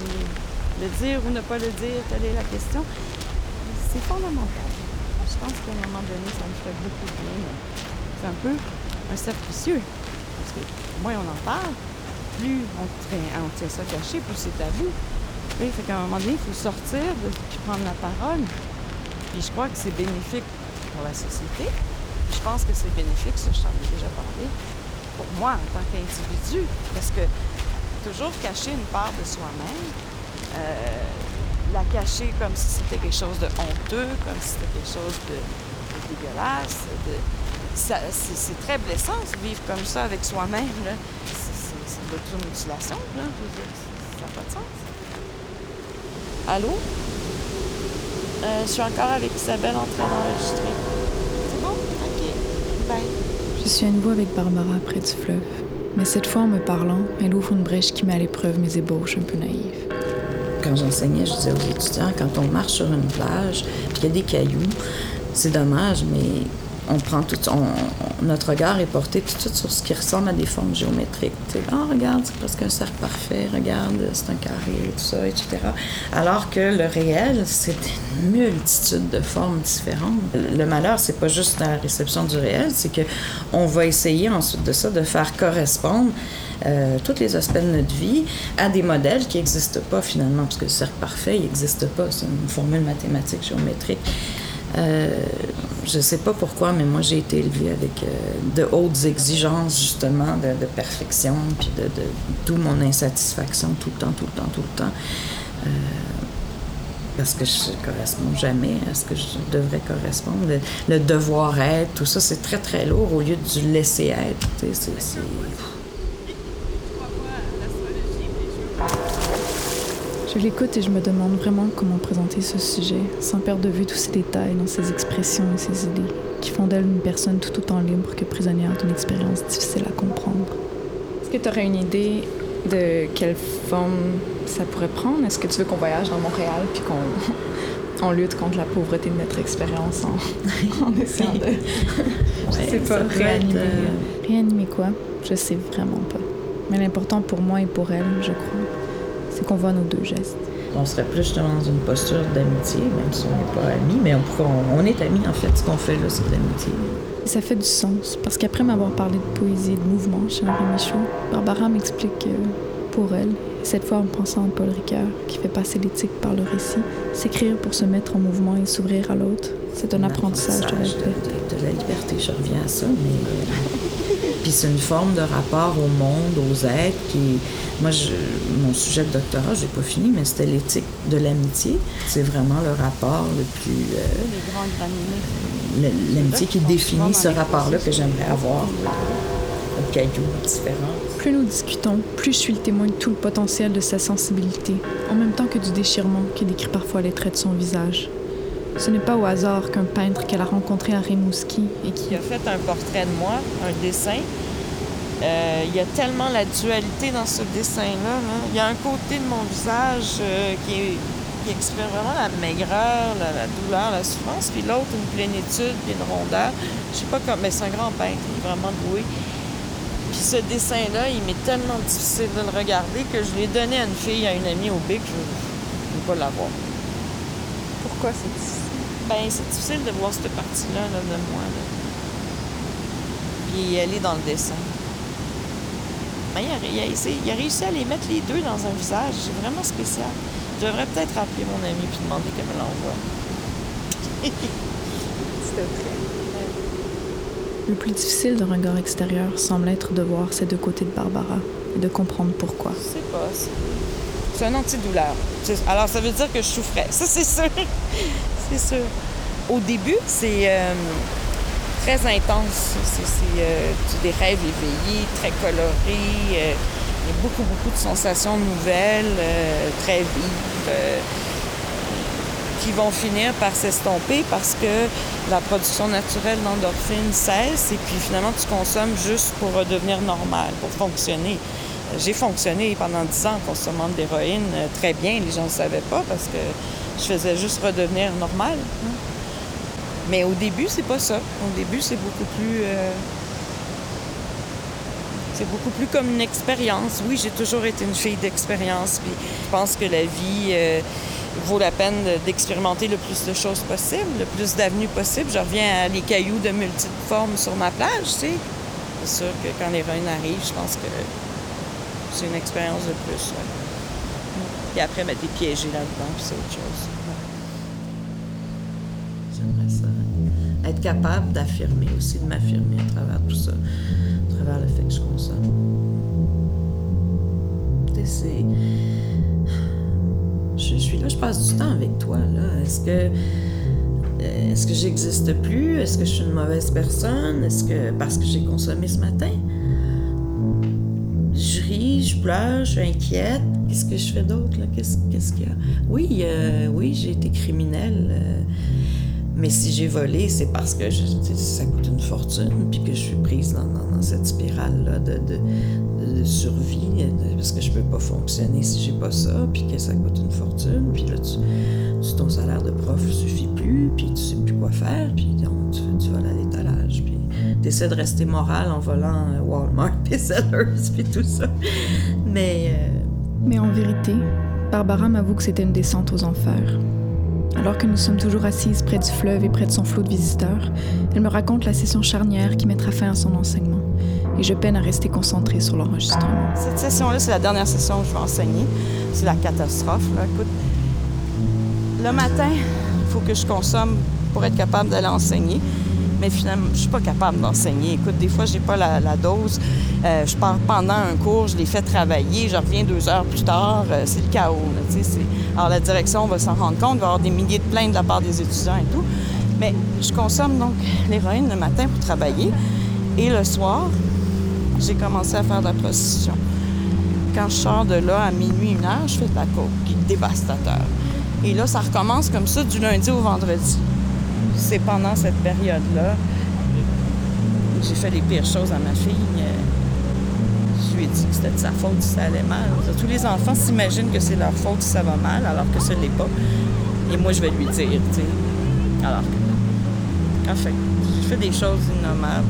Le dire ou ne pas le dire, telle est la question. C'est fondamental. Je pense qu'à un moment donné, ça me fait beaucoup de bien. C'est un peu un cercle. Parce que moins on en parle, plus on tient, ça caché, plus c'est tabou. Oui, fait qu'à un moment donné, il faut sortir de, puis prendre la parole. Puis je crois que c'est bénéfique pour la société. Je pense que c'est bénéfique, ça, je t'en ai déjà parlé, pour moi en tant qu'individu. Parce que toujours cacher une part de soi-même, euh, la cacher comme si c'était quelque chose de honteux, comme si c'était quelque chose de, dégueulasse, c'est très blessant de vivre comme ça avec soi-même. C'est de l'automutilation, là. Ça n'a pas de sens. Allô? Euh, je suis encore avec Isabelle en train d'enregistrer. C'est bon? OK. Bye. Je suis à nouveau avec Barbara près du fleuve. Mais cette fois, en me parlant, elle ouvre une brèche qui met à l'épreuve mes ébauches un peu naïves. Quand j'enseignais, je disais aux étudiants, quand on marche sur une plage, puis qu'il y a des cailloux, c'est dommage, mais on prend tout, notre regard est porté tout de suite sur ce qui ressemble à des formes géométriques. Ah, regarde, c'est presque un cercle parfait, regarde, c'est un carré, tout ça, etc. Alors que le réel, c'est une multitude de formes différentes. Le malheur, c'est pas juste la réception du réel, c'est que on va essayer ensuite de ça de faire correspondre euh, tous les aspects de notre vie à des modèles qui n'existent pas finalement, parce que le cercle parfait, il n'existe pas, c'est une formule mathématique géométrique. Euh, je sais pas pourquoi, mais moi j'ai été élevée avec euh, de hautes exigences justement de, perfection, puis de, d'où mon insatisfaction tout le temps, tout le temps, tout le temps. Euh, parce que je ne corresponds jamais à ce que je devrais correspondre. Le, le devoir être, tout ça, c'est très très lourd au lieu du laisser être. c'est- Je l'écoute et je me demande vraiment comment présenter ce sujet, sans perdre de vue tous ces détails dans ses expressions et ses idées, qui font d'elle une personne tout autant libre que prisonnière d'une expérience difficile à comprendre. Est-ce que tu aurais une idée de quelle forme ça pourrait prendre? Est-ce que tu veux qu'on voyage dans Montréal puis qu'on on lutte contre la pauvreté de notre expérience en, en essayant de... Je sais pas, ça peut être, réanimer. euh, Réanimer quoi? Je sais vraiment pas. Mais l'important pour moi et pour elle, je crois, c'est qu'on voit nos deux gestes. On serait plus justement dans une posture d'amitié, même si on n'est pas amis, mais on, est amis en fait. Ce qu'on fait là, c'est de l'amitié. Ça fait du sens, parce qu'après m'avoir parlé de poésie et de mouvement chez Henri Michaud, Barbara m'explique que, pour elle, et cette fois en pensant à Paul Ricoeur, qui fait passer l'éthique par le récit, s'écrire pour se mettre en mouvement et s'ouvrir à l'autre, c'est un apprentissage de la de, de la liberté. Je reviens à ça, mais. Euh, Puis c'est une forme de rapport au monde, aux êtres qui. Moi, je, mon sujet de doctorat, j'ai pas fini, mais c'était l'éthique de l'amitié. C'est vraiment le rapport le plus. euh, l'amitié qui définit ce rapport-là que j'aimerais avoir euh, aux cailloux différents. Plus nous discutons, plus je suis le témoin de tout le potentiel de sa sensibilité, en même temps que du déchirement qui décrit parfois les traits de son visage. Ce n'est pas au hasard qu'un peintre qu'elle a rencontré à Rimouski et qui a fait un portrait de moi, un dessin. Euh, il y a tellement la dualité dans ce dessin-là. là. Il y a un côté de mon visage euh, qui, exprime vraiment la maigreur, la, la douleur, la souffrance, puis l'autre, une plénitude, puis une rondeur. Je sais pas comment, mais c'est un grand peintre, il est vraiment doué. Puis ce dessin-là, il m'est tellement difficile de le regarder que je l'ai donné à une fille, à une amie au bic, je ne veux pas l'avoir. Pourquoi c'est difficile? Ben, c'est difficile de voir cette partie-là là, de moi. Là. Puis elle est dans le dessin. Ben, il, a, il a essayé- il a réussi à les mettre les deux dans un visage. C'est vraiment spécial. Je devrais peut-être appeler mon amie puis demander qu'elle me l'envoie. Le plus difficile d'un regard extérieur semble être de voir ces deux côtés de Barbara et de comprendre pourquoi. Je sais pas. C'est, un antidouleur. Alors, ça veut dire que je souffrais. Ça, c'est sûr. c'est sûr. Au début, c'est euh, très intense. C'est, euh, des rêves éveillés, très colorés. euh, il y a beaucoup, beaucoup de sensations nouvelles, très vives, qui vont finir par s'estomper parce que la production naturelle d'endorphines cesse et puis finalement tu consommes juste pour redevenir normal, pour fonctionner. J'ai fonctionné pendant 10 ans consommant de l'héroïne euh, très bien, les gens ne savaient pas parce que je faisais juste redevenir normal. hein. Mais au début, c'est pas ça. Au début, c'est beaucoup plus. euh, C'est beaucoup plus comme une expérience. Oui, j'ai toujours été une fille d'expérience. Je pense que la vie euh, vaut la peine d'expérimenter le plus de choses possible, le plus d'avenues possible. Je reviens à les cailloux de multiples formes sur ma plage, tu sais. C'est sûr que quand les reines arrivent, je pense que c'est une expérience de plus. Puis après, ben, t'es piégé là-dedans, c'est autre chose. J'aimerais ça. Être capable d'affirmer aussi, de m'affirmer à travers tout ça, à travers le fait que je consomme. C'est. Je suis là, je passe du temps avec toi, là. Est-ce que. Est-ce que j'existe plus? Est-ce que je suis une mauvaise personne? Est-ce que parce que j'ai consommé ce matin? Je pleure, je suis inquiète. Qu'est-ce que je fais d'autre, là? Qu'est-ce qu'il y a? Oui, euh, oui, j'ai été criminelle. Euh, mais si j'ai volé, c'est parce que ça coûte une fortune, puis que je suis prise dans, cette spirale-là de, survie, parce que je peux pas fonctionner si j'ai pas ça, puis que ça coûte une fortune, puis là, ton salaire de prof suffit plus, puis tu sais plus quoi faire, puis tu, tu voles à l'étalage, puis tu essaies de rester moral en volant Walmart, puis Sellers, puis tout ça. Mais... Euh, Mais en vérité, Barbara m'avoue que c'était une descente aux enfers. Alors que nous sommes toujours assises près du fleuve et près de son flot de visiteurs, elle me raconte la session charnière qui mettra fin à son enseignement. Et je peine à rester concentrée sur l'enregistrement. Cette session-là, c'est la dernière session où je vais enseigner. C'est la catastrophe. Écoute, le matin, il faut que je consomme pour être capable d'aller enseigner mais finalement, je suis pas capable d'enseigner. Écoute, des fois, j'ai pas la, dose. Euh, je pars pendant un cours, je les fais travailler, je reviens deux heures plus tard. Euh, c'est le chaos. alors, la direction va s'en rendre compte, va avoir des milliers de plaintes de la part des étudiants et tout. Mais je consomme donc l'héroïne le matin pour travailler. Et le soir, j'ai commencé à faire de la prostitution. Quand je sors de là à minuit, une heure, je fais de la coke, dévastateur. Et là, ça recommence comme ça du lundi au vendredi c'est pendant cette période-là j'ai fait les pires choses à ma fille. Je lui ai dit que c'était de sa faute si ça allait mal. Tous les enfants s'imaginent que c'est leur faute si ça va mal, alors que ce n'est pas. Et moi, je vais lui dire. Alors que. En fait, j'ai fait des choses innommables.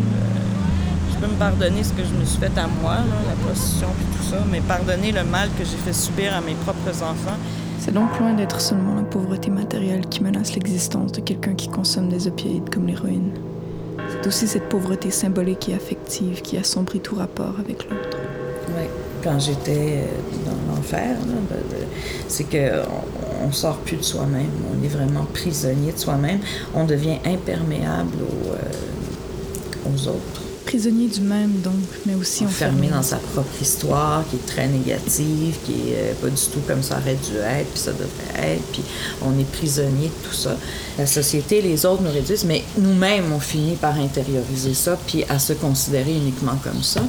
Je peux me pardonner ce que je me suis fait à moi, la prostitution et tout ça, mais pardonner le mal que j'ai fait subir à mes propres enfants, c'est donc loin d'être seulement la pauvreté matérielle qui menace l'existence de quelqu'un qui consomme des opioïdes comme l'héroïne. C'est aussi cette pauvreté symbolique et affective qui assombrit tout rapport avec l'autre. Oui, quand j'étais dans l'enfer, c'est que on, sort plus de soi-même, on est vraiment prisonnier de soi-même, on devient imperméable aux, euh, aux autres prisonnier du même, donc, mais aussi enfermé. dans sa propre histoire, qui est très négative, qui est euh, pas du tout comme ça aurait dû être, puis ça devrait être, puis on est prisonnier de tout ça. La société, les autres nous réduisent, mais nous-mêmes, on finit par intérioriser ça, puis à se considérer uniquement comme ça.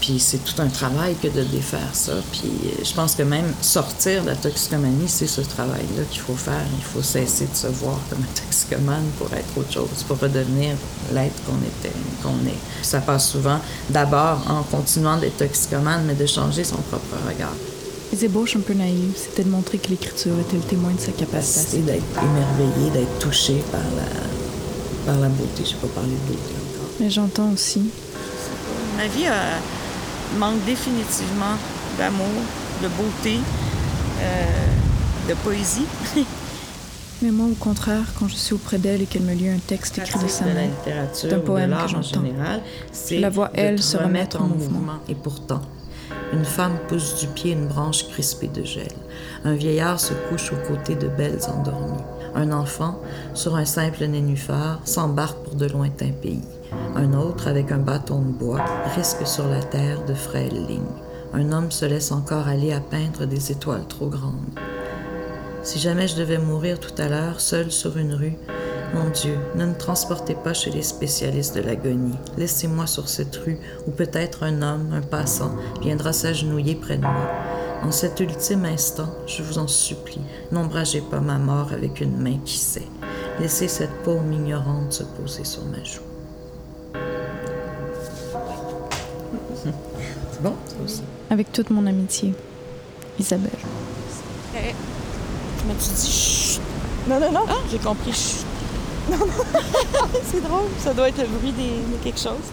Puis c'est tout un travail que de défaire ça. Puis euh, je pense que même sortir de la toxicomanie, c'est ce travail-là qu'il faut faire. Il faut cesser de se voir comme un toxicomane pour être autre chose, pour redevenir l'être qu'on était, qu'on est. Ça passe souvent d'abord en continuant d'être toxicomane, mais de changer son propre regard. Les ébauches un peu naïves, c'était de montrer que l'écriture était le témoin de sa capacité. d'être émerveillé, d'être touché par la, par la beauté. Je ne vais pas parler de beauté encore. Mais j'entends aussi. Ma vie a manque définitivement d'amour, de beauté, euh, de poésie. Mais moi, au contraire, quand je suis auprès d'elle et qu'elle me lit un texte écrit de sa main, d'un poème que j'entends, je la vois, elle, se remettre en mouvement. Et pourtant, une femme pousse du pied une branche crispée de gel. Un vieillard se couche aux côtés de belles endormies. Un enfant, sur un simple nénuphar, s'embarque pour de lointains pays. Un autre, avec un bâton de bois, risque sur la terre de frêles lignes. Un homme se laisse encore aller à peindre des étoiles trop grandes. Si jamais je devais mourir tout à l'heure, seul sur une rue, mon Dieu, ne me transportez pas chez les spécialistes de l'agonie. Laissez-moi sur cette rue où peut-être un homme, un passant, viendra s'agenouiller près de moi. En cet ultime instant, je vous en supplie, n'ombragez pas ma mort avec une main qui sait. Laissez cette paume ignorante se poser sur ma joue. bon, aussi. Avec toute mon amitié, Isabelle. Hey. M'as-tu dit chut? Non, non, non. Ah, j'ai compris chut. Non, non. c'est drôle. Ça doit être le bruit des, de quelque chose.